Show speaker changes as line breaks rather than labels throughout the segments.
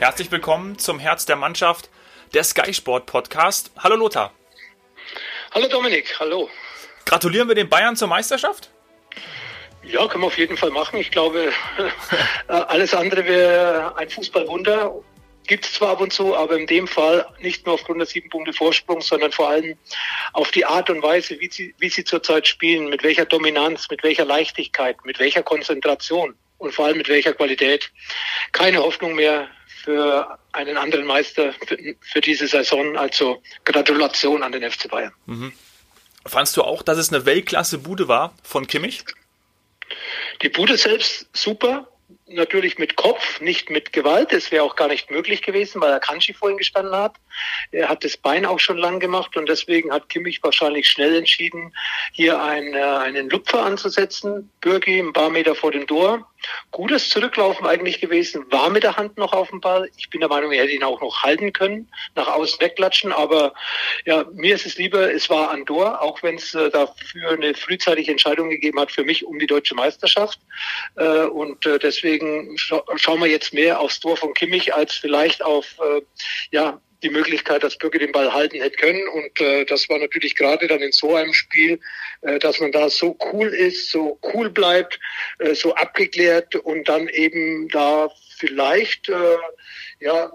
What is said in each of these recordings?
Herzlich willkommen zum Herz der Mannschaft, der Sky Sport Podcast. Hallo Lothar.
Hallo Dominik, hallo.
Gratulieren wir den Bayern zur Meisterschaft?
Ja, können wir auf jeden Fall machen. Ich glaube, äh, alles andere wäre ein Fußballwunder. Gibt es zwar ab und zu, aber in dem Fall nicht nur aufgrund der sieben Punkte Vorsprung, sondern vor allem auf die Art und Weise, wie sie, wie sie zurzeit spielen, mit welcher Dominanz, mit welcher Leichtigkeit, mit welcher Konzentration und vor allem mit welcher Qualität. Keine Hoffnung mehr für einen anderen Meister für, für, diese Saison. Also Gratulation an den FC Bayern. Mhm.
Fandst du auch, dass es eine Weltklasse-Bude war von Kimmich?
Die Bude selbst super, natürlich mit Kopf, nicht mit Gewalt. Das wäre auch gar nicht möglich gewesen, weil er Kanji vorhin gestanden hat. Er hat das Bein auch schon lang gemacht und deswegen hat Kimmich wahrscheinlich schnell entschieden, hier einen, äh, einen Lupfer anzusetzen. Bürgi ein paar Meter vor dem Tor. Gutes Zurücklaufen eigentlich gewesen, war mit der Hand noch auf dem Ball. Ich bin der Meinung, er hätte ihn auch noch halten können, nach außen wegklatschen. Aber ja, mir ist es lieber, es war Andor, auch wenn es äh, dafür eine frühzeitige Entscheidung gegeben hat für mich um die deutsche Meisterschaft. Äh, und äh, deswegen scha schauen wir jetzt mehr aufs Tor von Kimmich als vielleicht auf äh, ja, die Möglichkeit, dass Bürger den Ball halten hätte können. Und äh, das war natürlich gerade dann in so einem Spiel, äh, dass man da so cool ist, so cool bleibt, äh, so abgeklärt und dann eben da vielleicht äh, ja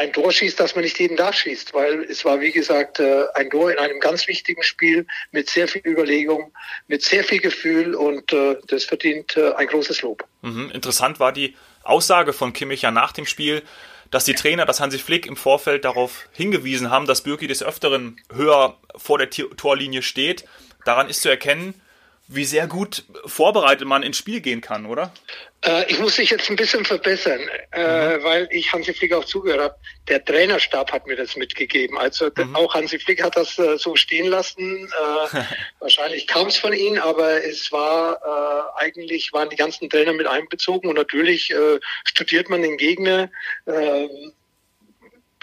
ein Tor schießt, das man nicht jeden Tag schießt, weil es war, wie gesagt, äh, ein Tor in einem ganz wichtigen Spiel mit sehr viel Überlegung, mit sehr viel Gefühl und äh, das verdient äh, ein großes Lob.
Mhm. Interessant war die Aussage von Kimmich ja nach dem Spiel, dass die Trainer, dass Hansi Flick im Vorfeld darauf hingewiesen haben, dass Bürki des Öfteren höher vor der Torlinie steht. Daran ist zu erkennen, wie sehr gut vorbereitet man ins Spiel gehen kann, oder?
Äh, ich muss mich jetzt ein bisschen verbessern, äh, mhm. weil ich Hansi Flick auch zugehört habe. Der Trainerstab hat mir das mitgegeben. Also mhm. auch Hansi Flick hat das äh, so stehen lassen. Äh, wahrscheinlich kam es von ihm, aber es war äh, eigentlich waren die ganzen Trainer mit einbezogen und natürlich äh, studiert man den Gegner.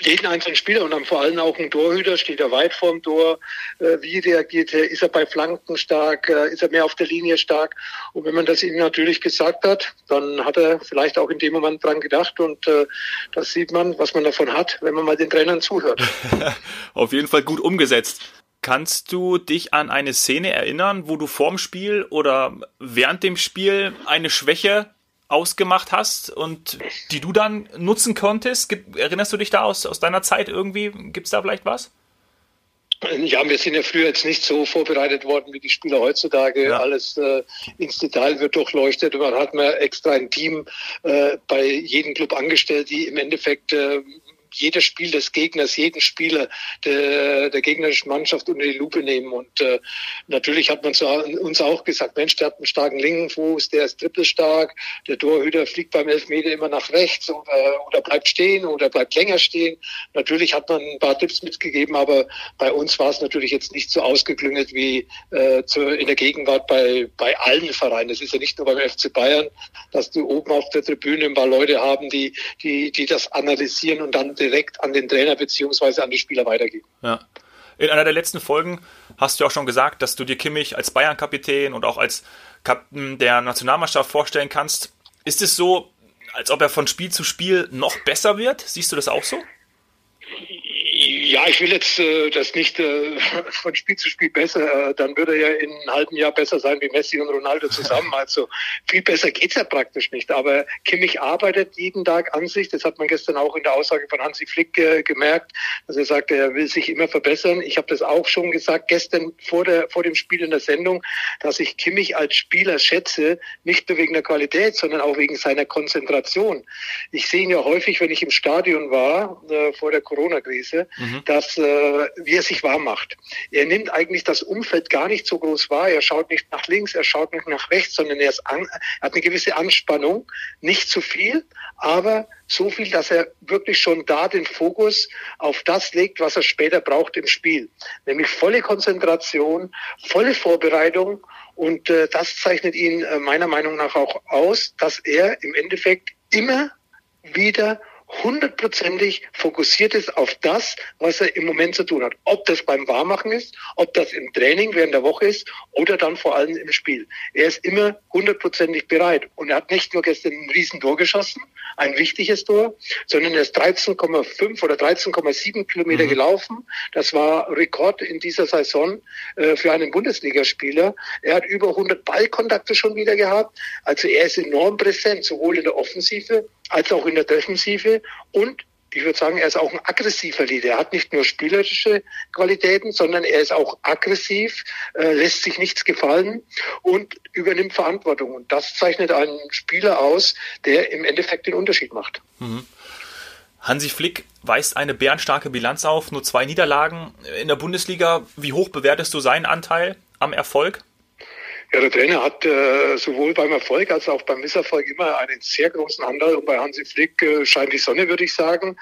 Jeden einzelnen Spieler und dann vor allem auch ein Torhüter, steht er weit vorm Tor, äh, wie reagiert er, ist er bei Flanken stark, äh, ist er mehr auf der Linie stark und wenn man das ihm natürlich gesagt hat, dann hat er vielleicht auch in dem Moment dran gedacht und äh, das sieht man, was man davon hat, wenn man mal den Trainern zuhört.
auf jeden Fall gut umgesetzt. Kannst du dich an eine Szene erinnern, wo du vorm Spiel oder während dem Spiel eine Schwäche ausgemacht hast und die du dann nutzen konntest? Gib, erinnerst du dich da aus, aus deiner Zeit irgendwie? Gibt es da vielleicht was?
Ja, wir sind ja früher jetzt nicht so vorbereitet worden wie die Spieler heutzutage. Ja. Alles äh, ins Detail wird durchleuchtet. Man hat mir extra ein Team äh, bei jedem Club angestellt, die im Endeffekt äh, jedes Spiel des Gegners, jeden Spieler der, der gegnerischen Mannschaft unter die Lupe nehmen. Und äh, natürlich hat man zu uns auch gesagt, Mensch, der hat einen starken linken Fuß, der ist trippelstark, der Torhüter fliegt beim Elfmeter immer nach rechts oder, oder bleibt stehen oder bleibt länger stehen. Natürlich hat man ein paar Tipps mitgegeben, aber bei uns war es natürlich jetzt nicht so ausgeklüngelt wie äh, zu, in der Gegenwart bei, bei allen Vereinen. Es ist ja nicht nur beim FC Bayern, dass du oben auf der Tribüne ein paar Leute haben, die, die, die das analysieren und dann direkt an den Trainer beziehungsweise an die Spieler weitergeben.
Ja. In einer der letzten Folgen hast du auch schon gesagt, dass du dir Kimmich als Bayern-Kapitän und auch als Kapitän der Nationalmannschaft vorstellen kannst. Ist es so, als ob er von Spiel zu Spiel noch besser wird? Siehst du das auch so?
Ja, ich will jetzt äh, das nicht äh, von Spiel zu Spiel besser, äh, dann würde er ja in einem halben Jahr besser sein wie Messi und Ronaldo zusammen. Also viel besser geht's ja praktisch nicht. Aber Kimmich arbeitet jeden Tag an sich. Das hat man gestern auch in der Aussage von Hansi Flick äh, gemerkt, dass er sagte, er will sich immer verbessern. Ich habe das auch schon gesagt gestern vor, der, vor dem Spiel in der Sendung, dass ich Kimmich als Spieler schätze, nicht nur wegen der Qualität, sondern auch wegen seiner Konzentration. Ich sehe ihn ja häufig, wenn ich im Stadion war, äh, vor der Corona-Krise, mhm mhm. dass, äh, wie er sich warm macht. Er nimmt eigentlich das Umfeld gar nicht so groß wahr. Er schaut nicht nach links, er schaut nicht nach rechts, sondern er, ist an, hat eine gewisse Anspannung. Nicht zu viel, aber so viel, dass er wirklich schon da den Fokus auf das legt, was er später braucht im Spiel. Nämlich volle Konzentration, volle Vorbereitung. Und äh, das zeichnet ihn äh, meiner Meinung nach auch aus, dass er im Endeffekt immer wieder hundertprozentig fokussiert ist auf das, was er im Moment zu tun hat. Ob das beim Warmachen ist, ob das im Training während der Woche ist oder dann vor allem im Spiel. Er ist immer hundertprozentig bereit. Und er hat nicht nur gestern ein Riesentor geschossen, ein wichtiges Tor, sondern er ist 13,5 oder 13,7 Kilometer mhm. gelaufen. Das war Rekord in dieser Saison äh, für einen Bundesligaspieler. Er hat über 100 Ballkontakte schon wieder gehabt. Also er ist enorm präsent, sowohl in der Offensive als auch in der Defensive und ich würde sagen, er ist auch ein aggressiver Leader. Er hat nicht nur spielerische Qualitäten, sondern er ist auch aggressiv, äh, lässt sich nichts gefallen und übernimmt Verantwortung. Und das zeichnet einen Spieler aus, der im Endeffekt den Unterschied macht. Mhm.
Hansi Flick weist eine bärenstarke Bilanz auf, nur zwei Niederlagen in der Bundesliga. Wie hoch bewertest du seinen Anteil am Erfolg?
Ja, der Trainer hat äh, sowohl beim Erfolg als auch beim Misserfolg immer einen sehr großen Anteil. Und bei Hansi Flick äh, scheint die Sonne, würde ich sagen.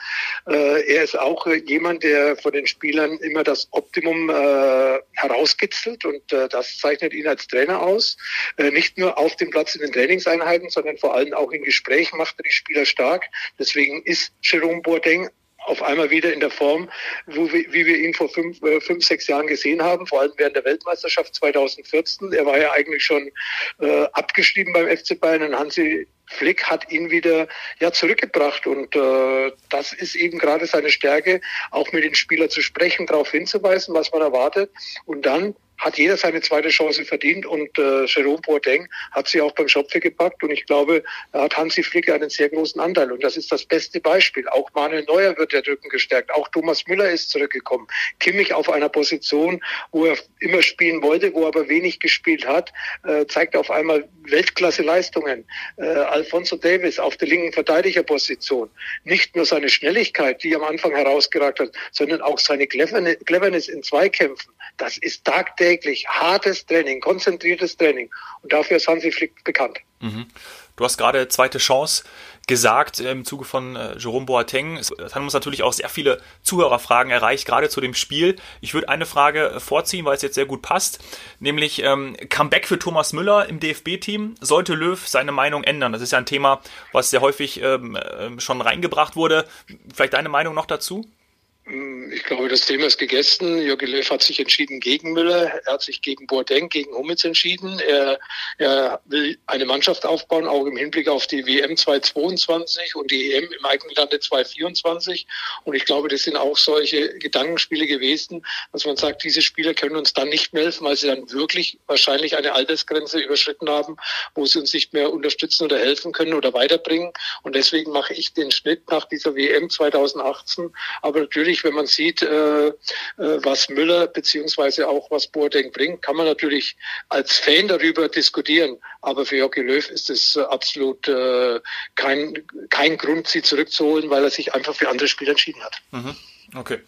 Äh, er ist auch äh, jemand, der von den Spielern immer das Optimum äh, herauskitzelt. Und äh, das zeichnet ihn als Trainer aus. Äh, nicht nur auf dem Platz in den Trainingseinheiten, sondern vor allem auch in Gesprächen macht er die Spieler stark. Deswegen ist Jerome Boateng auf einmal wieder in der Form, wo wir, wie wir ihn vor fünf, äh, fünf, sechs Jahren gesehen haben, vor allem während der Weltmeisterschaft 2014. Er war ja eigentlich schon äh, abgeschrieben beim FC Bayern und Hansi Flick hat ihn wieder ja zurückgebracht und äh, das ist eben gerade seine Stärke, auch mit den Spielern zu sprechen, darauf hinzuweisen, was man erwartet und dann hat jeder seine zweite Chance verdient und äh, Jerome Boateng hat sie auch beim Schopfe gepackt und ich glaube, da hat Hansi Flick einen sehr großen Anteil und das ist das beste Beispiel. Auch Manuel Neuer wird der Rücken gestärkt, auch Thomas Müller ist zurückgekommen. Kimmich auf einer Position, wo er immer spielen wollte, wo er aber wenig gespielt hat, äh, zeigt auf einmal Weltklasse-Leistungen. Äh, Alfonso Davis auf der linken Verteidigerposition. Nicht nur seine Schnelligkeit, die am Anfang herausgeragt hat, sondern auch seine Cleverness in Zweikämpfen. Das ist tagtäglich hartes Training, konzentriertes Training. Und dafür ist Hansi Flick bekannt. Mhm.
Du hast gerade zweite Chance gesagt im Zuge von äh, Jerome Boateng. Es haben uns natürlich auch sehr viele Zuhörerfragen erreicht, gerade zu dem Spiel. Ich würde eine Frage äh, vorziehen, weil es jetzt sehr gut passt, nämlich ähm, Comeback für Thomas Müller im DFB-Team. Sollte Löw seine Meinung ändern? Das ist ja ein Thema, was sehr häufig ähm, äh, schon reingebracht wurde. Vielleicht deine Meinung noch dazu?
Ich glaube, das Thema ist gegessen. Jürgen Löw hat sich entschieden gegen Müller. Er hat sich gegen Boateng, gegen Hummels entschieden. Er, er will eine Mannschaft aufbauen, auch im Hinblick auf die WM 2022 und die EM im eigenen Lande 2024. Und ich glaube, das sind auch solche Gedankenspiele gewesen, dass man sagt, diese Spieler können uns dann nicht mehr helfen, weil sie dann wirklich wahrscheinlich eine Altersgrenze überschritten haben, wo sie uns nicht mehr unterstützen oder helfen können oder weiterbringen. Und deswegen mache ich den Schnitt nach dieser WM 2018. Aber natürlich natürlich, wenn man sieht, äh, äh, was Müller beziehungsweise auch was Boateng bringt, kann man natürlich als Fan darüber diskutieren. Aber für Jogi Löw ist es äh, absolut kein, kein Grund, sie zurückzuholen, weil er sich einfach für andere Spiele entschieden hat.
Mhm. Okay.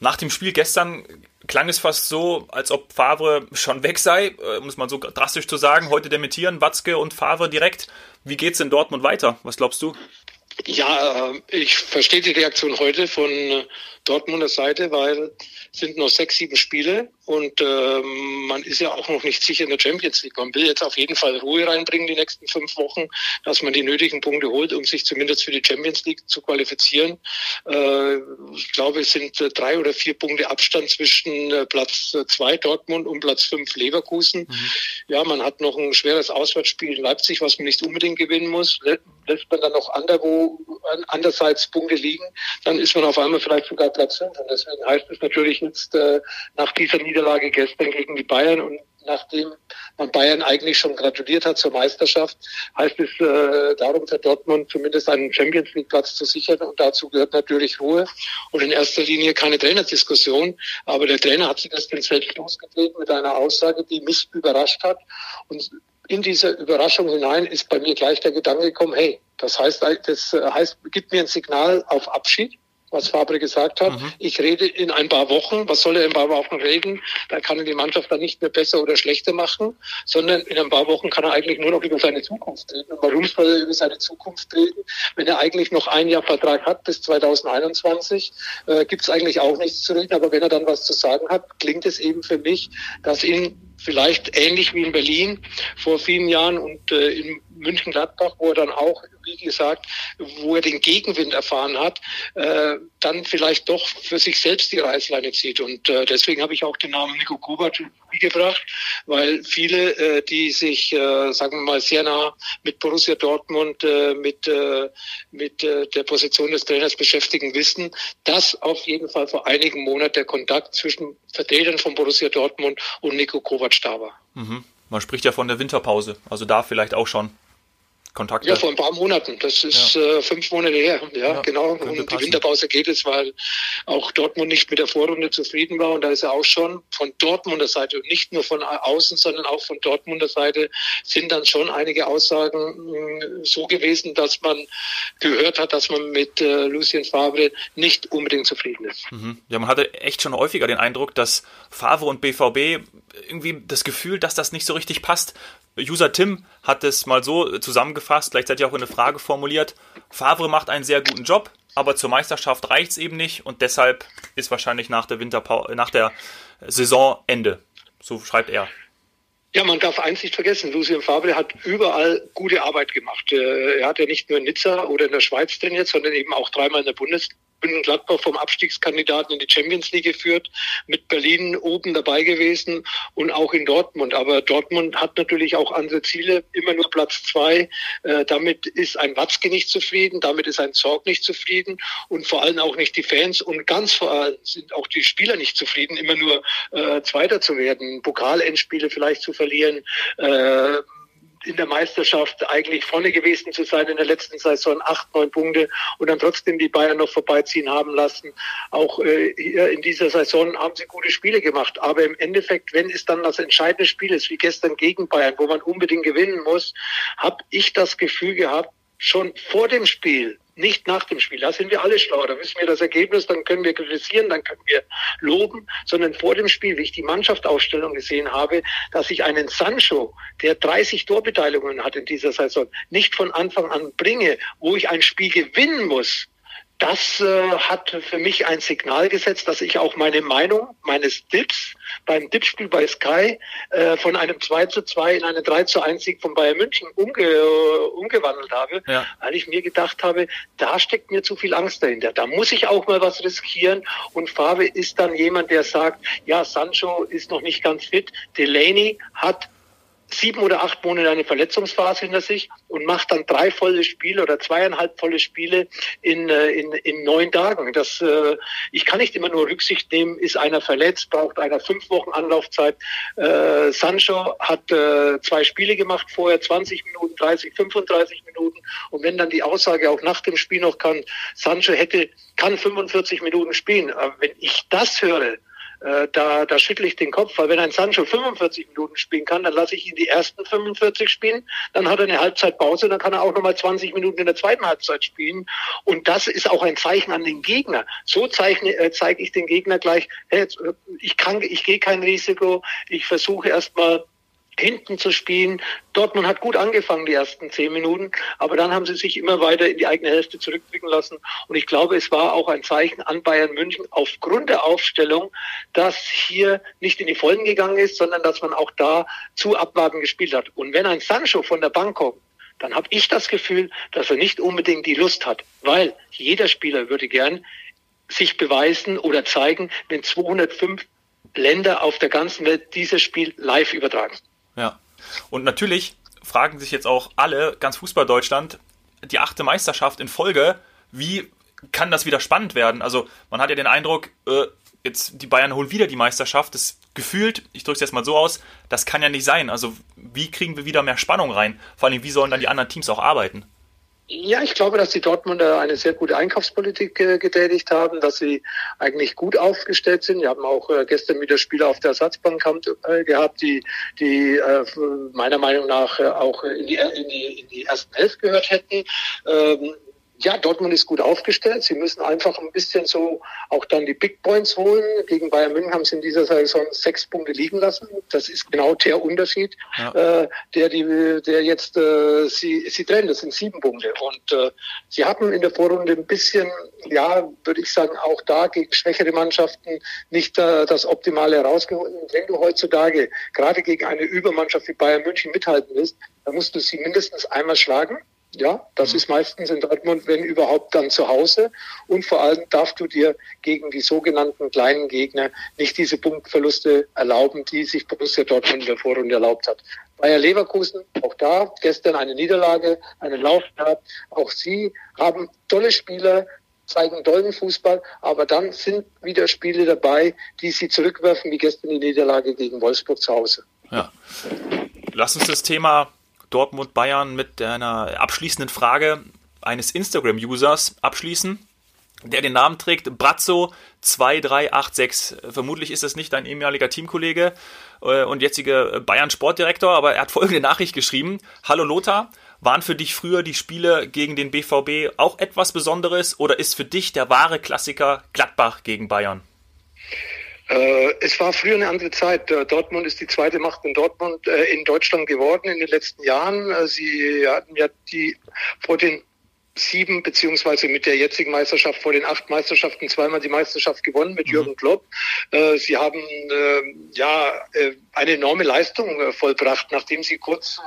Nach dem Spiel gestern klang es fast so, als ob Favre schon weg sei, es mal so drastisch zu sagen. Heute dementieren Watzke und Favre direkt. Wie geht's in Dortmund weiter? Was glaubst du?
Ja, äh, ich verstehe die Reaktion heute von äh, Dortmunder Seite, weil es sind noch sechs, sieben Spiele und ähm, man ist ja auch noch nicht sicher in der Champions League. Man will jetzt auf jeden Fall Ruhe reinbringen die nächsten fünf Wochen, dass man die nötigen Punkte holt, um sich zumindest für die Champions League zu qualifizieren. Äh, ich glaube, es sind äh, drei oder vier Punkte Abstand zwischen äh, Platz zwei Dortmund und Platz fünf Leverkusen. Mhm. Ja, man hat noch ein schweres Auswärtsspiel in Leipzig, was man nicht unbedingt gewinnen muss. Lässt man dann noch anderwo andererseits Punkte liegen, dann ist man auf einmal vielleicht sogar Platz fünf. Und deswegen heißt es natürlich jetzt äh, nach dieser Niederlage gestern gegen die Bayern. Und nachdem man Bayern eigentlich schon gratuliert hat zur Meisterschaft, heißt es äh, darum für Dortmund zumindest einen Champions League Platz zu sichern. Und dazu gehört natürlich Ruhe. Und in erster Linie keine Trainerdiskussion, aber der Trainer hat sich ins Feld losgetreten mit einer Aussage, die mich überrascht hat. Und in diese Überraschung hinein ist bei mir gleich der Gedanke gekommen, hey, das heißt, das heißt, gibt mir ein Signal auf Abschied was Fabre gesagt hat. Mhm. Ich rede in ein paar Wochen. Was soll er in ein paar Wochen reden? Da kann er die Mannschaft dann nicht mehr besser oder schlechter machen, sondern in ein paar Wochen kann er eigentlich nur noch über seine Zukunft reden. Und warum soll er über seine Zukunft reden, wenn er eigentlich noch ein Jahr Vertrag hat bis 2021? Äh, Gibt es eigentlich auch nichts zu reden. Aber wenn er dann was zu sagen hat, klingt es eben für mich, dass ihn vielleicht ähnlich wie in Berlin vor vielen Jahren und äh, in München-Gladbach, wo er dann auch, wie gesagt, wo er den Gegenwind erfahren hat, äh, dann vielleicht doch für sich selbst die Reißleine zieht. Und äh, deswegen habe ich auch den Namen Nico Kovac gebracht, weil viele, äh, die sich, äh, sagen wir mal, sehr nah mit Borussia Dortmund, äh, mit, äh, mit äh, der Position des Trainers beschäftigen, wissen, dass auf jeden Fall vor einigen Monaten der Kontakt zwischen Vertretern von Borussia Dortmund und Nico Kovac da war.
Mhm. Man spricht ja von der Winterpause, also da vielleicht auch schon. Kontakte?
Ja, vor ein paar Monaten. Das ist ja. äh, fünf Monate her. Ja, ja genau. Und die Winterpause geht es, weil auch Dortmund nicht mit der Vorrunde zufrieden war. Und da ist er auch schon von Dortmunder Seite und nicht nur von außen, sondern auch von Dortmunder Seite sind dann schon einige Aussagen mh, so gewesen, dass man gehört hat, dass man mit äh, Lucien Favre nicht unbedingt zufrieden ist.
Mhm. Ja, man hatte echt schon häufiger den Eindruck, dass Favre und BVB irgendwie das Gefühl, dass das nicht so richtig passt. User Tim hat es mal so zusammengefasst, gleichzeitig auch in eine Frage formuliert. Favre macht einen sehr guten Job, aber zur Meisterschaft reicht es eben nicht und deshalb ist wahrscheinlich nach der Winterpause, nach der Saison Ende. So schreibt er.
Ja, man darf eins nicht vergessen, Lucien Favre hat überall gute Arbeit gemacht. Äh, er hat ja nicht nur in Nizza oder in der Schweiz trainiert, sondern eben auch dreimal in der Bundesliga bin Gladbach vom Abstiegskandidaten in die Champions League geführt, mit Berlin oben dabei gewesen und auch in Dortmund. Aber Dortmund hat natürlich auch andere Ziele, immer nur Platz zwei. Äh, damit ist ein Watzke nicht zufrieden, damit ist ein Zorg nicht zufrieden und vor allem auch nicht die Fans und ganz vor allem sind auch die Spieler nicht zufrieden, immer nur äh, Zweiter zu werden, Pokalendspiele vielleicht zu verlieren. Äh, in der Meisterschaft eigentlich vorne gewesen zu sein in der letzten Saison, acht, neun Punkte und dann trotzdem die Bayern noch vorbeiziehen haben lassen. Auch äh, hier in dieser Saison haben sie gute Spiele gemacht. Aber im Endeffekt, wenn es dann das entscheidende Spiel ist, wie gestern gegen Bayern, wo man unbedingt gewinnen muss, habe ich das Gefühl gehabt, schon vor dem Spiel, nicht nach dem Spiel. Da sind wir alle schlau. Da wissen wir das Ergebnis, dann können wir kritisieren, dann können wir loben, sondern vor dem Spiel, wie ich die Mannschaftsausstellung gesehen habe, dass ich einen Sancho, der 30 Torbeteiligungen hat in dieser Saison, nicht von Anfang an bringe, wo ich ein Spiel gewinnen muss, das äh, hat für mich ein Signal gesetzt, dass ich auch meine Meinung meines Tipps beim Tippspiel bei Sky äh, von einem 2 zu 2 in einen 3 zu 1 Sieg von Bayern München umge äh, umgewandelt habe, ja. weil ich mir gedacht habe, da steckt mir zu viel Angst dahinter. Da muss ich auch mal was riskieren und Favre ist dann jemand, der sagt, ja, Sancho ist noch nicht ganz fit, Delaney hat sieben oder acht Monate eine Verletzungsphase hinter sich und macht dann drei volle Spiele oder zweieinhalb volle Spiele in, äh, in, in neun Tagen. Das, äh, ich kann nicht immer nur Rücksicht nehmen, ist einer verletzt, braucht einer fünf Wochen Anlaufzeit. Äh, Sancho hat äh, zwei Spiele gemacht vorher, 20 Minuten, 30, 35 Minuten. Und wenn dann die Aussage auch nach dem Spiel noch kann, Sancho hätte, kann 45 Minuten spielen. Aber wenn ich das höre, äh, da, da schüttle ich den Kopf, weil wenn ein Sancho 45 Minuten spielen kann, dann lasse ich ihn die ersten 45 spielen, dann hat er eine Halbzeitpause, dann kann er auch nochmal 20 Minuten in der zweiten Halbzeit spielen. Und das ist auch ein Zeichen an den Gegner. So zeichne, äh, zeige ich den Gegner gleich, hey, ich kann, ich gehe kein Risiko, ich versuche erstmal hinten zu spielen. Dortmund hat gut angefangen, die ersten zehn Minuten, aber dann haben sie sich immer weiter in die eigene Hälfte zurückblicken lassen. Und ich glaube, es war auch ein Zeichen an Bayern München aufgrund der Aufstellung, dass hier nicht in die Vollen gegangen ist, sondern dass man auch da zu abwarten gespielt hat. Und wenn ein Sancho von der Bank kommt, dann habe ich das Gefühl, dass er nicht unbedingt die Lust hat, weil jeder Spieler würde gern sich beweisen oder zeigen, wenn 205 Länder auf der ganzen Welt dieses Spiel live übertragen.
Ja. Und natürlich fragen sich jetzt auch alle, ganz Fußball Deutschland, die achte Meisterschaft in Folge, wie kann das wieder spannend werden? Also man hat ja den Eindruck, äh, jetzt die Bayern holen wieder die Meisterschaft. Das gefühlt, ich drücke es jetzt mal so aus, das kann ja nicht sein. Also wie kriegen wir wieder mehr Spannung rein? Vor allem, wie sollen dann die anderen Teams auch arbeiten?
Ja, ich glaube, dass die Dortmunder eine sehr gute Einkaufspolitik äh, getätigt haben, dass sie eigentlich gut aufgestellt sind. Wir haben auch äh, gestern wieder Spieler auf der Ersatzbank haben, äh, gehabt, die, die äh, meiner Meinung nach äh, auch in die, in, die, in die ersten Elf gehört hätten. Ähm, ja, Dortmund ist gut aufgestellt. Sie müssen einfach ein bisschen so auch dann die Big Points holen. Gegen Bayern München haben sie in dieser Saison sechs Punkte liegen lassen. Das ist genau der Unterschied, ja. äh, der die, der jetzt äh, sie sie trennen. Das sind sieben Punkte. Und äh, sie haben in der Vorrunde ein bisschen, ja, würde ich sagen, auch da gegen schwächere Mannschaften nicht äh, das Optimale herausgeholt. Und wenn du heutzutage gerade gegen eine Übermannschaft wie Bayern München mithalten willst, da musst du sie mindestens einmal schlagen. Ja, das mhm. ist meistens in Dortmund, wenn überhaupt, dann zu Hause. Und vor allem darfst du dir gegen die sogenannten kleinen Gegner nicht diese Punktverluste erlauben, die sich Borussia Dortmund in der Vorrunde erlaubt hat. Bayer Leverkusen, auch da, gestern eine Niederlage, eine Laufstart. Auch sie haben tolle Spieler, zeigen tollen Fußball, aber dann sind wieder Spiele dabei, die sie zurückwerfen, wie gestern die Niederlage gegen Wolfsburg zu Hause.
Ja. Lass uns das Thema Dortmund Bayern mit einer abschließenden Frage eines Instagram-Users abschließen, der den Namen trägt Brazzo2386. Vermutlich ist das nicht dein ehemaliger Teamkollege äh, und jetziger Bayern-Sportdirektor, aber er hat folgende Nachricht geschrieben. Hallo Lothar, waren für dich früher die Spiele gegen den BVB auch etwas Besonderes oder ist für dich der wahre Klassiker Gladbach gegen Bayern?
Äh, es war früher eine andere Zeit. Äh, Dortmund ist die zweite Macht in Dortmund äh, in Deutschland geworden in den letzten Jahren. Sie hatten ja die vor den sieben beziehungsweise mit der jetzigen Meisterschaft vor den acht Meisterschaften zweimal die Meisterschaft gewonnen mit mhm. Jürgen Klopp. Sie haben ja eine enorme Leistung vollbracht, nachdem sie kurz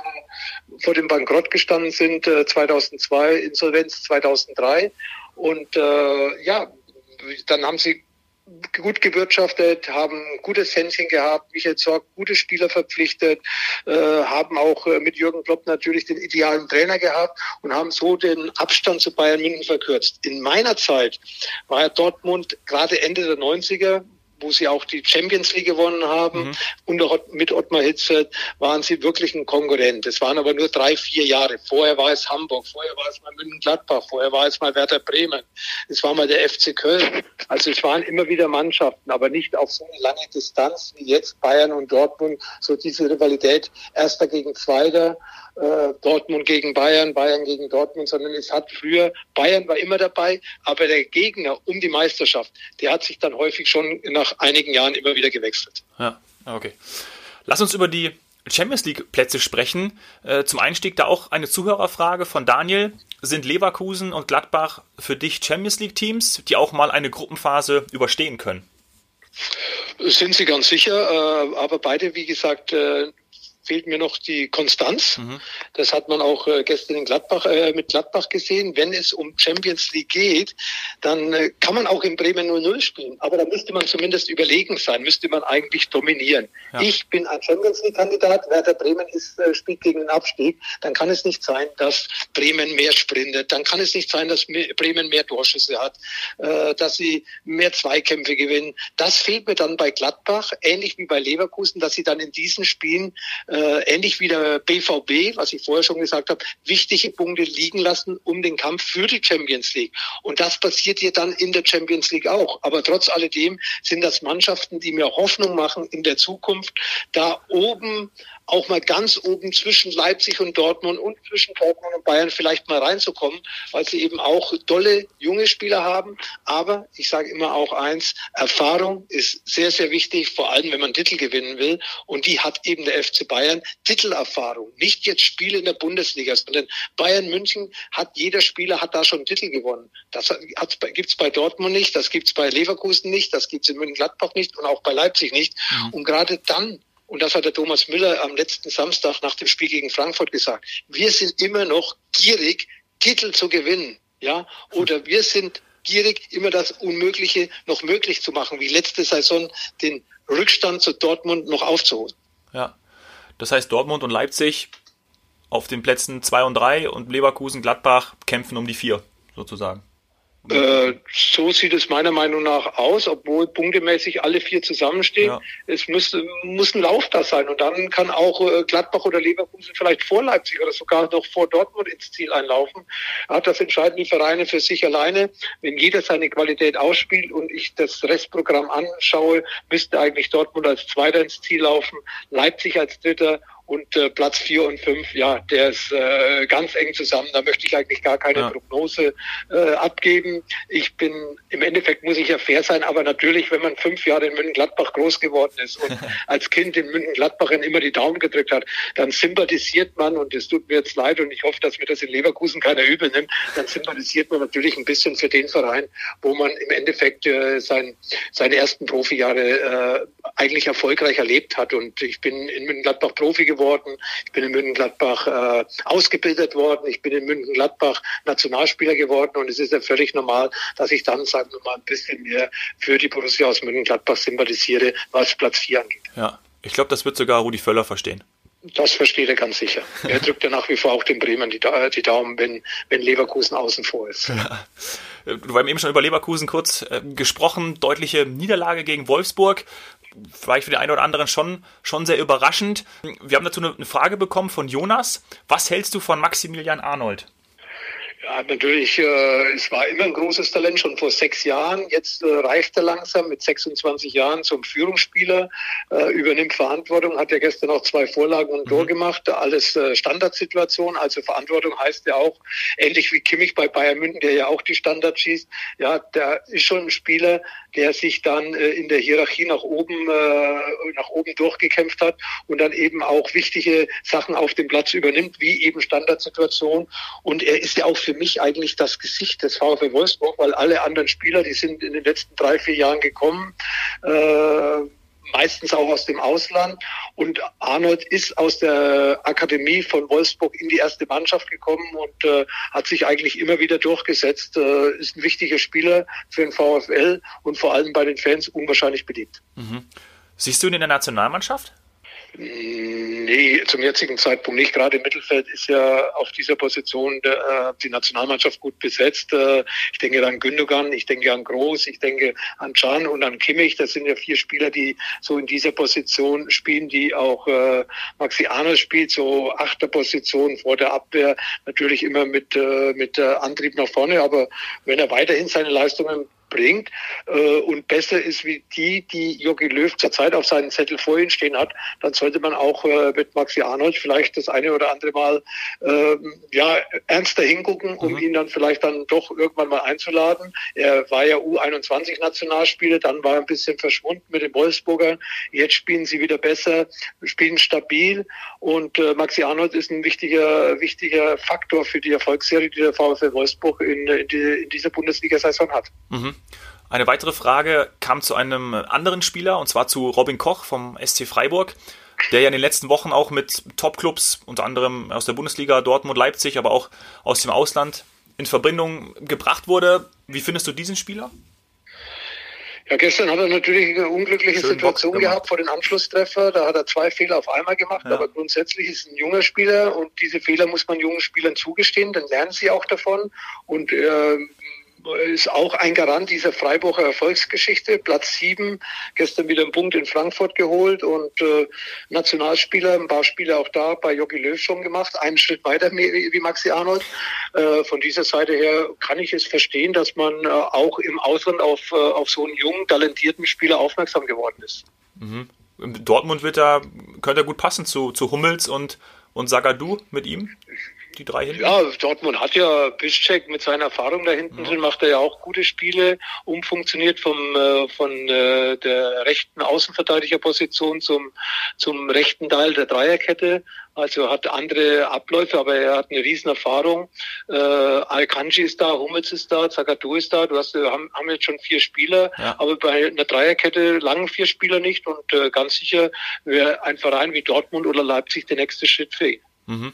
vor dem Bankrott gestanden sind 2002, Insolvenz 2003 und ja, dann haben sie gut gewirtschaftet, haben gutes Händchen gehabt, Michael Zorg gute Spieler verpflichtet, äh, haben auch äh, mit Jürgen Klopp natürlich den idealen Trainer gehabt und haben so den Abstand zu Bayern München verkürzt. In meiner Zeit war Dortmund gerade Ende der 90er wo sie auch die Champions League gewonnen haben. Mhm. Und auch mit Ottmar Hitzfeld waren sie wirklich ein Konkurrent. Es waren aber nur drei, vier Jahre. Vorher war es Hamburg, vorher war es mal München-Gladbach, vorher war es mal Werder Bremen, es war mal der FC Köln. Also es waren immer wieder Mannschaften, aber nicht auf so eine lange Distanz wie jetzt Bayern und Dortmund. So diese Rivalität Erster gegen Zweiter äh, Dortmund gegen Bayern, Bayern gegen Dortmund, sondern es hat früher, Bayern war immer dabei, aber der Gegner um die Meisterschaft, der hat sich dann häufig schon nach einigen Jahren immer wieder gewechselt.
Ja, okay. Lass uns über die Champions League Plätze sprechen. Äh, zum Einstieg da auch eine Zuhörerfrage von Daniel. Sind Leverkusen und Gladbach für dich Champions League Teams, die auch mal eine Gruppenphase überstehen können?
Sind sie ganz sicher, äh, aber beide, wie gesagt, fehlt mir noch die Konstanz. Mhm. Das hat man auch äh, gestern in Gladbach äh, mit Gladbach gesehen. Wenn es um Champions League geht, dann äh, kann man auch in Bremen 0-0 spielen. Aber da müsste man zumindest überlegen sein, müsste man eigentlich dominieren. Ja. Ich bin ein Champions League-Kandidat, Werder Bremen ist, äh, spielt gegen den Abstieg. Dann kann es nicht sein, dass Bremen mehr sprintet. Dann kann es nicht sein, dass Bremen mehr Torschüsse hat, äh, dass sie mehr Zweikämpfe gewinnen. Das fehlt mir dann bei Gladbach, ähnlich wie bei Leverkusen, dass sie dann in diesen Spielen äh, äh, ähnlich wie der BVB, was ich vorher schon gesagt habe, wichtige Punkte liegen lassen um den Kampf für die Champions League. Und das passiert hier dann in der Champions League auch. Aber trotz alledem sind das Mannschaften, die mir Hoffnung machen in der Zukunft, da oben auch mal ganz oben zwischen Leipzig und Dortmund und zwischen Dortmund und Bayern vielleicht mal reinzukommen, weil sie eben auch tolle junge Spieler haben. Aber ich sage immer auch eins, Erfahrung ist sehr, sehr wichtig, vor allem wenn man Titel gewinnen will. Und die hat eben der FC Bayern Titelerfahrung. Nicht jetzt Spiele in der Bundesliga, sondern Bayern München hat, jeder Spieler hat da schon Titel gewonnen. Das gibt es bei Dortmund nicht, das gibt es bei Leverkusen nicht, das gibt es in München-Gladbach nicht und auch bei Leipzig nicht. Mhm. Und gerade dann und das hat der Thomas Müller am letzten Samstag nach dem Spiel gegen Frankfurt gesagt. Wir sind immer noch gierig, Titel zu gewinnen. Ja, oder wir sind gierig, immer das Unmögliche noch möglich zu machen, wie letzte Saison den Rückstand zu Dortmund noch aufzuholen.
Ja, das heißt Dortmund und Leipzig auf den Plätzen zwei und drei und Leverkusen, Gladbach kämpfen um die vier sozusagen.
Äh, so sieht es meiner Meinung nach aus, obwohl punktemäßig alle vier zusammenstehen. Ja. Es muss, muss ein Lauf da sein und dann kann auch äh, Gladbach oder Leverkusen vielleicht vor Leipzig oder sogar noch vor Dortmund ins Ziel einlaufen. Hat das entscheiden die Vereine für sich alleine. Wenn jeder seine Qualität ausspielt und ich das Restprogramm anschaue, müsste eigentlich Dortmund als Zweiter ins Ziel laufen, Leipzig als Dritter und äh, Platz vier und fünf, ja, der ist äh, ganz eng zusammen. Da möchte ich eigentlich gar keine ja. Prognose äh, abgeben. Ich bin, im Endeffekt muss ich ja fair sein, aber natürlich, wenn man fünf Jahre in München-Gladbach groß geworden ist und als Kind in München-Gladbach immer die Daumen gedrückt hat, dann sympathisiert man, und es tut mir jetzt leid und ich hoffe, dass mir das in Leverkusen keiner übel nimmt, dann sympathisiert man natürlich ein bisschen für den Verein, wo man im Endeffekt äh, sein, seine ersten Profijahre äh, eigentlich erfolgreich erlebt hat. Und ich bin in München-Gladbach Profi geworden geworden, ich bin in München-Gladbach äh, ausgebildet worden, ich bin in München-Gladbach Nationalspieler geworden und es ist ja völlig normal, dass ich dann, sagen wir mal, ein bisschen mehr für die Borussia aus München-Gladbach sympathisiere, was Platz 4 angeht.
Ja, ich glaube, das wird sogar Rudi Völler verstehen.
Das versteht er ganz sicher. Er drückt ja nach wie vor auch den Bremen die, die Daumen, wenn, wenn Leverkusen außen vor ist. Ja.
Du haben eben schon über Leverkusen kurz äh, gesprochen. Deutliche Niederlage gegen Wolfsburg. Vielleicht für den einen oder anderen schon, schon sehr überraschend. Wir haben dazu eine Frage bekommen von Jonas. Was hältst du von Maximilian Arnold?
Ja, natürlich, äh, es war immer ein großes Talent, schon vor sechs Jahren. Jetzt äh, reift er langsam mit 26 Jahren zum Führungsspieler, äh, übernimmt Verantwortung, hat ja gestern auch zwei Vorlagen und Tor mhm. gemacht, alles äh, Standardsituation. Also Verantwortung heißt ja auch, ähnlich wie Kimmich bei Bayern München, der ja auch die Standards schießt, ja, der ist schon ein Spieler, der sich dann äh, in der Hierarchie nach oben, äh, nach oben durchgekämpft hat und dann eben auch wichtige Sachen auf dem Platz übernimmt, wie eben Standardsituation. Und er ist ja auch für mich eigentlich das Gesicht des VfL Wolfsburg, weil alle anderen Spieler, die sind in den letzten drei, vier Jahren gekommen, äh, meistens auch aus dem Ausland. Und Arnold ist aus der Akademie von Wolfsburg in die erste Mannschaft gekommen und äh, hat sich eigentlich immer wieder durchgesetzt. Äh, ist ein wichtiger Spieler für den VfL und vor allem bei den Fans unwahrscheinlich beliebt.
Mhm. Siehst du ihn in der Nationalmannschaft?
Nee, zum jetzigen Zeitpunkt nicht. Gerade im Mittelfeld ist ja auf dieser Position äh, die Nationalmannschaft gut besetzt. Äh, ich denke an Gündogan, ich denke an Groß, ich denke an Can und an Kimmich. Das sind ja vier Spieler, die so in dieser Position spielen, die auch äh, Maxi Arnold spielt, so achter Position vor der Abwehr. Natürlich immer mit, äh, mit Antrieb nach vorne. Aber wenn er weiterhin seine Leistungen bringt äh, und besser ist wie die, die Jogi Löw zurzeit auf seinen Zettel vorhin stehen hat, dann sollte man auch äh, mit Maxi Arnold vielleicht das eine oder andere Mal äh, ja, ernster hingucken, um mhm. ihn dann vielleicht dann doch irgendwann mal einzuladen. Er war ja U21-Nationalspieler, dann war er ein bisschen verschwunden mit den Wolfsburgern. Jetzt spielen sie wieder besser, spielen stabil und äh, Maxi Arnold ist ein wichtiger, wichtiger Faktor für die Erfolgsserie, die der VfL Wolfsburg in, in, die, in dieser Bundesliga-Saison hat.
Mhm. Eine weitere Frage kam zu einem anderen Spieler, und zwar zu Robin Koch vom SC Freiburg, der ja in den letzten Wochen auch mit Topclubs, unter anderem aus der Bundesliga, Dortmund, Leipzig, aber auch aus dem Ausland in Verbindung gebracht wurde. Wie findest du diesen Spieler?
Ja, gestern hat er natürlich eine unglückliche Schön Situation gehabt vor den Anschlusstreffer. Da hat er zwei Fehler auf einmal gemacht, ja. aber grundsätzlich ist ein junger Spieler und diese Fehler muss man jungen Spielern zugestehen, dann lernen sie auch davon und äh, ist auch ein Garant dieser Freiburger Erfolgsgeschichte. Platz sieben, gestern wieder einen Punkt in Frankfurt geholt und äh, Nationalspieler, ein paar Spiele auch da bei Jogi Löw schon gemacht, einen Schritt weiter wie Maxi Arnold. Äh, von dieser Seite her kann ich es verstehen, dass man äh, auch im Ausland auf, äh, auf so einen jungen, talentierten Spieler aufmerksam geworden ist.
Mhm. Dortmund wird da, könnte er gut passen zu, zu Hummels und, und Sagadu mit ihm? Die drei hinten?
Ja, Dortmund hat ja Piszczek mit seiner Erfahrung da hinten ja. drin, macht er ja auch gute Spiele, umfunktioniert vom, äh, von äh, der rechten Außenverteidigerposition zum, zum rechten Teil der Dreierkette. Also hat andere Abläufe, aber er hat eine riesen Erfahrung. Äh, Alkanji ist da, Hummels ist da, Zagadou ist da. Du hast, wir haben, haben jetzt schon vier Spieler, ja. aber bei einer Dreierkette langen vier Spieler nicht und äh, ganz sicher wäre ein Verein wie Dortmund oder Leipzig der nächste Schritt für ihn. Mhm.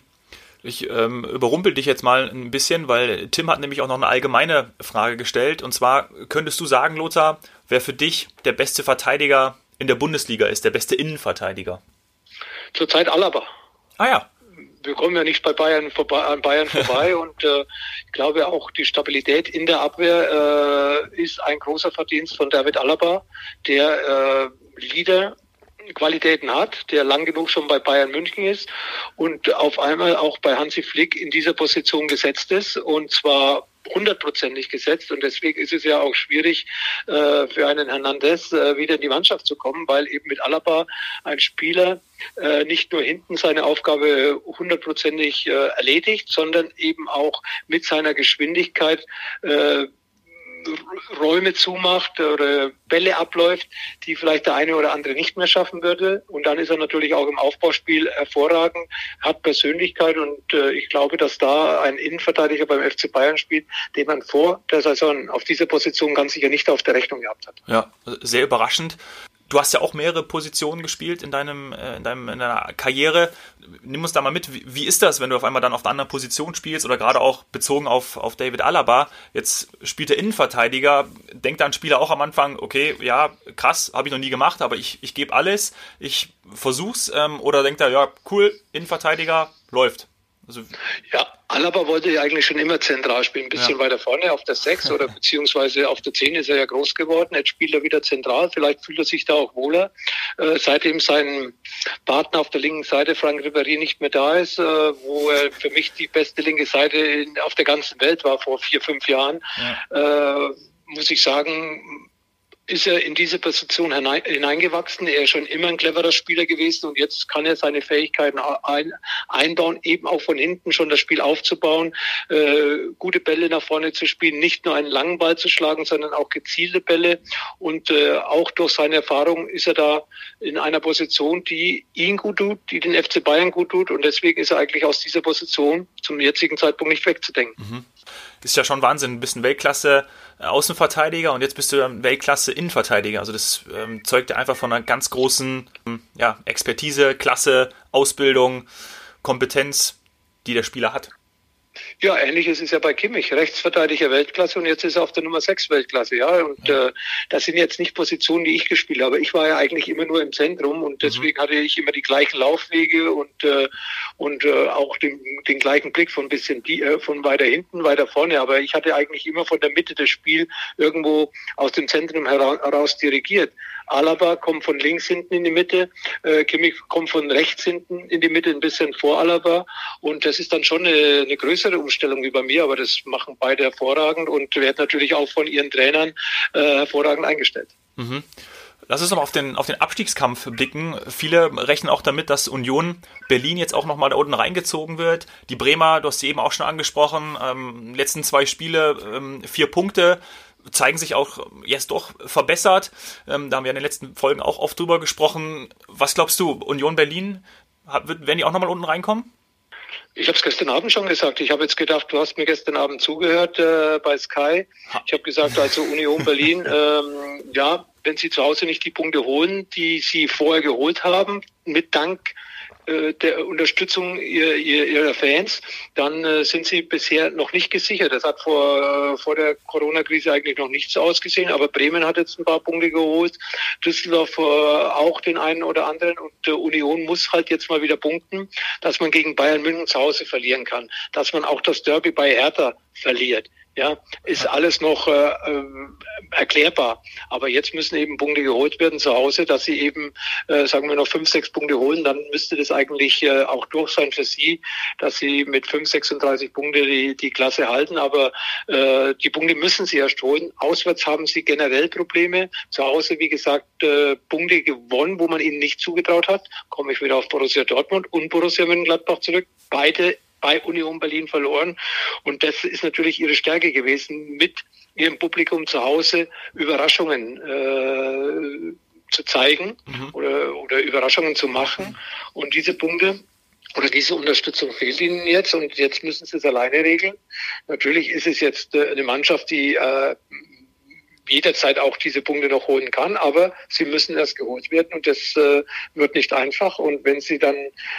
Ich ähm, überrumpel dich jetzt mal ein bisschen, weil Tim hat nämlich auch noch eine allgemeine Frage gestellt. Und zwar könntest du sagen, Lothar, wer für dich der beste Verteidiger in der Bundesliga ist, der beste Innenverteidiger?
Zurzeit Alaba.
Ah ja.
Wir kommen ja nicht bei Bayern vorbei, an Bayern vorbei und äh, ich glaube auch die Stabilität in der Abwehr äh, ist ein großer Verdienst von David Alaba, der äh, Leader Qualitäten hat, der lang genug schon bei Bayern München ist und auf einmal auch bei Hansi Flick in dieser Position gesetzt ist und zwar hundertprozentig gesetzt. Und deswegen ist es ja auch schwierig äh, für einen Hernandez äh, wieder in die Mannschaft zu kommen, weil eben mit Alaba ein Spieler äh, nicht nur hinten seine Aufgabe hundertprozentig äh, erledigt, sondern eben auch mit seiner Geschwindigkeit äh, Räume zumacht oder Bälle abläuft, die vielleicht der eine oder andere nicht mehr schaffen würde. Und dann ist er natürlich auch im Aufbauspiel hervorragend, hat Persönlichkeit und äh, ich glaube, dass da ein Innenverteidiger beim FC Bayern spielt, den man vor der Saison auf dieser Position ganz sicher nicht auf der Rechnung gehabt hat.
Ja, sehr überraschend. Du hast ja auch mehrere Positionen gespielt in deinem, äh, in deinem in deiner Karriere. Nimm uns da mal mit. Wie, wie, ist das, wenn du auf einmal dann auf einer anderen Position spielst oder gerade auch bezogen auf, auf David Alaba? Jetzt spielt der Innenverteidiger. Denkt ein Spieler auch am Anfang, okay, ja, krass, habe ich noch nie gemacht, aber ich, ich gebe alles, ich versuch's. Ähm, oder denkt er, ja, cool, Innenverteidiger, läuft.
Also, ja, Alaba wollte ja eigentlich schon immer zentral spielen, ein bisschen ja. weiter vorne auf der 6 oder beziehungsweise auf der 10 ist er ja groß geworden. Jetzt spielt er wieder zentral, vielleicht fühlt er sich da auch wohler. Äh, seitdem sein Partner auf der linken Seite, Frank Ribéry, nicht mehr da ist, äh, wo er für mich die beste linke Seite in, auf der ganzen Welt war vor vier, fünf Jahren, ja. äh, muss ich sagen, ist er in diese Position hineingewachsen. Er ist schon immer ein cleverer Spieler gewesen und jetzt kann er seine Fähigkeiten ein, einbauen, eben auch von hinten schon das Spiel aufzubauen, äh, gute Bälle nach vorne zu spielen, nicht nur einen langen Ball zu schlagen, sondern auch gezielte Bälle. Und äh, auch durch seine Erfahrung ist er da in einer Position, die ihn gut tut, die den FC Bayern gut tut. Und deswegen ist er eigentlich aus dieser Position zum jetzigen Zeitpunkt nicht wegzudenken. Mhm.
Ist ja schon Wahnsinn. Du bist ein Weltklasse äh, Außenverteidiger und jetzt bist du dann Weltklasse Innenverteidiger. Also das ähm, zeugt ja einfach von einer ganz großen ähm, ja, Expertise, Klasse, Ausbildung, Kompetenz, die der Spieler hat.
Ja, ähnlich ist es ja bei Kimmich, Rechtsverteidiger Weltklasse und jetzt ist er auf der Nummer 6 Weltklasse, ja. Und ja. Äh, das sind jetzt nicht Positionen, die ich gespielt habe. Ich war ja eigentlich immer nur im Zentrum und mhm. deswegen mhm. hatte ich immer die gleichen Laufwege und äh, und äh, auch den, den gleichen Blick von bisschen die, äh, von weiter hinten, weiter vorne. Aber ich hatte eigentlich immer von der Mitte des Spiels irgendwo aus dem Zentrum heraus dirigiert. Alaba kommt von links hinten in die Mitte, äh, Kimmich kommt von rechts hinten in die Mitte, ein bisschen vor Alaba. Und das ist dann schon eine, eine größere Umstellung wie bei mir, aber das machen beide hervorragend und werden natürlich auch von ihren Trainern äh, hervorragend eingestellt. Mhm.
Lass uns noch auf den, auf den Abstiegskampf blicken. Viele rechnen auch damit, dass Union Berlin jetzt auch nochmal da unten reingezogen wird. Die Bremer, du hast sie eben auch schon angesprochen, ähm, letzten zwei Spiele, ähm, vier Punkte zeigen sich auch jetzt doch verbessert. Ähm, da haben wir in den letzten Folgen auch oft drüber gesprochen. Was glaubst du, Union Berlin, werden die auch nochmal unten reinkommen?
Ich habe es gestern Abend schon gesagt. Ich habe jetzt gedacht, du hast mir gestern Abend zugehört äh, bei Sky. Ich habe gesagt, also Union Berlin, ähm, ja, wenn sie zu Hause nicht die Punkte holen, die sie vorher geholt haben, mit Dank äh, der Unterstützung ihr, ihr, ihrer Fans, dann äh, sind sie bisher noch nicht gesichert. Das hat vor, äh, vor der Corona-Krise eigentlich noch nicht so ausgesehen, aber Bremen hat jetzt ein paar Punkte geholt, Düsseldorf äh, auch den einen oder anderen und äh, Union muss halt jetzt mal wieder punkten, dass man gegen Bayern München zu Hause verlieren kann, dass man auch das Derby bei Hertha verliert ja, ist alles noch äh, äh, erklärbar. Aber jetzt müssen eben Punkte geholt werden zu Hause, dass sie eben, äh, sagen wir noch fünf, sechs Punkte holen, dann müsste das eigentlich äh, auch durch sein für sie, dass sie mit fünf, 36 Punkte die, die Klasse halten. Aber äh, die Punkte müssen sie erst holen. Auswärts haben sie generell Probleme. Zu Hause, wie gesagt, äh, Punkte gewonnen, wo man ihnen nicht zugetraut hat. Komme ich wieder auf Borussia Dortmund und Borussia Mönchengladbach zurück. Beide bei Union Berlin verloren. Und das ist natürlich ihre Stärke gewesen, mit ihrem Publikum zu Hause Überraschungen äh, zu zeigen mhm. oder, oder Überraschungen zu machen. Und diese Punkte oder diese Unterstützung fehlt ihnen jetzt und jetzt müssen sie es alleine regeln. Natürlich ist es jetzt äh, eine Mannschaft, die äh, jederzeit auch diese Punkte noch holen kann, aber sie müssen erst geholt werden und das äh, wird nicht einfach. Und wenn sie dann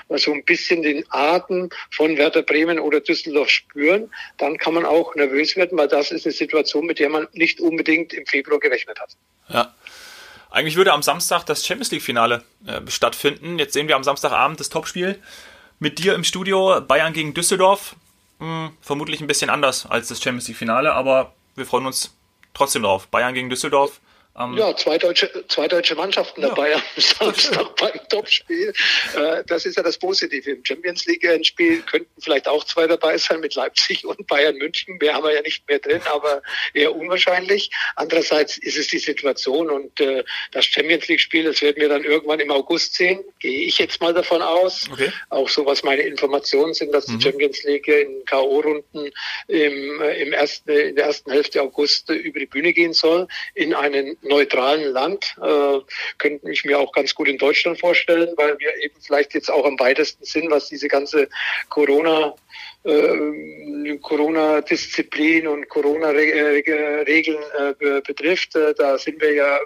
mal so ein bisschen den Atem von Werder Bremen oder Düsseldorf spüren, dann kann man auch nervös werden, weil das ist eine Situation, mit der man nicht unbedingt im Februar gerechnet hat.
Ja. Eigentlich würde am Samstag das Champions League-Finale äh, stattfinden. Jetzt sehen wir am Samstagabend das Topspiel mit dir im Studio Bayern gegen Düsseldorf. Hm, vermutlich ein bisschen anders als das Champions League-Finale, aber wir freuen uns trotzdem drauf. Bayern gegen Düsseldorf.
Ähm, ja, zwei deutsche, zwei deutsche Mannschaften ja. dabei am Samstag beim Topspiel. Äh, das ist ja das Positive. Im Champions League-Spiel könnten vielleicht auch zwei dabei sein mit Leipzig und Bayern München. Mehr haben wir ja nicht mehr drin, aber eher unwahrscheinlich. Andererseits ist es die Situation und äh, das Champions League-Spiel, das werden wir dann irgendwann im August sehen. Gehe ich jetzt mal davon aus. Okay. Auch so, was meine Informationen sind, dass mhm. die Champions League in K.O.-Runden im, äh, im ersten, in der ersten Hälfte August über die Bühne gehen soll in einen neutralen Land. Äh, könnte ich mir auch ganz gut in Deutschland vorstellen, weil wir eben vielleicht jetzt auch am weitesten sind, was diese ganze Corona äh, Corona-Disziplin und Corona-Regeln äh, betrifft. Äh, da sind wir ja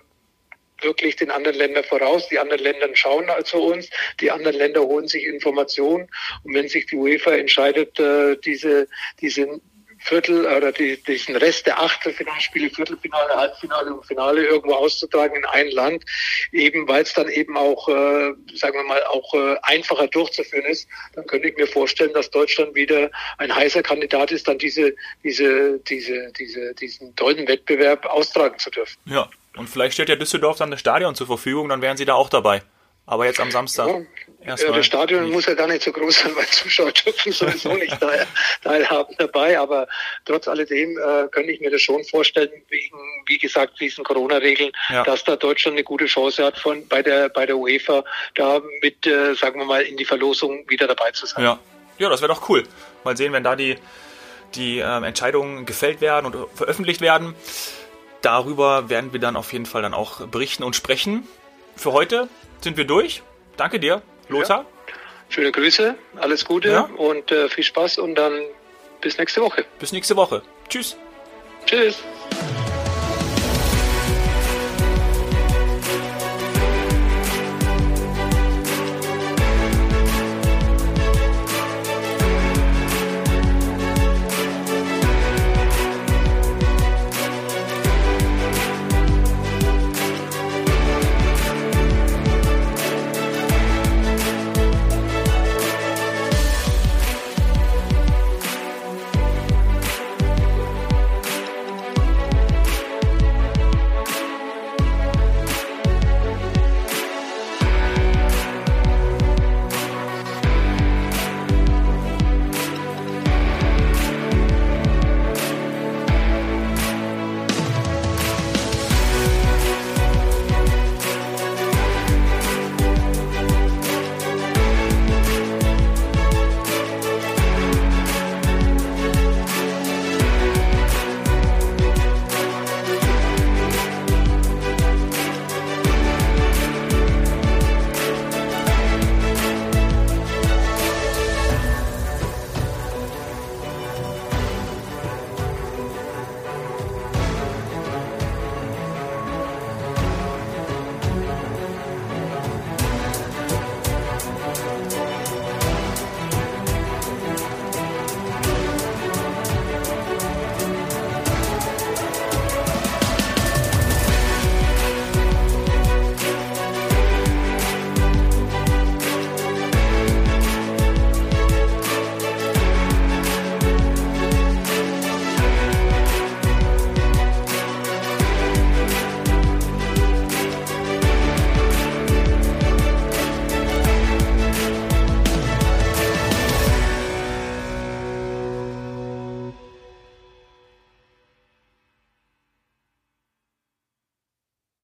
wirklich den anderen Ländern voraus. Die anderen Länder schauen also uns, die anderen Länder holen sich Informationen. Und wenn sich die UEFA entscheidet, äh, diese, diese Viertel oder die, diesen Rest der Achtelfinalspiele, Viertelfinale, Halbfinale und Finale irgendwo auszutragen in ein Land, eben weil es dann eben auch, äh, sagen wir mal, auch äh, einfacher durchzuführen ist, dann könnte ich mir vorstellen, dass Deutschland wieder ein heißer Kandidat ist, dann diese, diese, diese, diese, diesen tollen Wettbewerb austragen zu dürfen.
Ja, und vielleicht stellt ja Düsseldorf dann das Stadion zur Verfügung, dann wären Sie da auch dabei. Aber jetzt am Samstag.
Ja, das Stadion nicht. muss ja gar nicht so groß sein, weil Zuschauer dürfen sowieso nicht teilhaben dabei. Aber trotz alledem äh, könnte ich mir das schon vorstellen, wegen, wie gesagt, diesen Corona-Regeln, ja. dass da Deutschland eine gute Chance hat, von bei der bei der UEFA da mit, äh, sagen wir mal, in die Verlosung wieder dabei zu sein.
Ja, ja das wäre doch cool. Mal sehen, wenn da die, die äh, Entscheidungen gefällt werden und veröffentlicht werden. Darüber werden wir dann auf jeden Fall dann auch berichten und sprechen. Für heute sind wir durch. Danke dir, Lothar. Ja.
Schöne Grüße, alles Gute ja. und äh, viel Spaß und dann bis nächste Woche.
Bis nächste Woche. Tschüss.
Tschüss.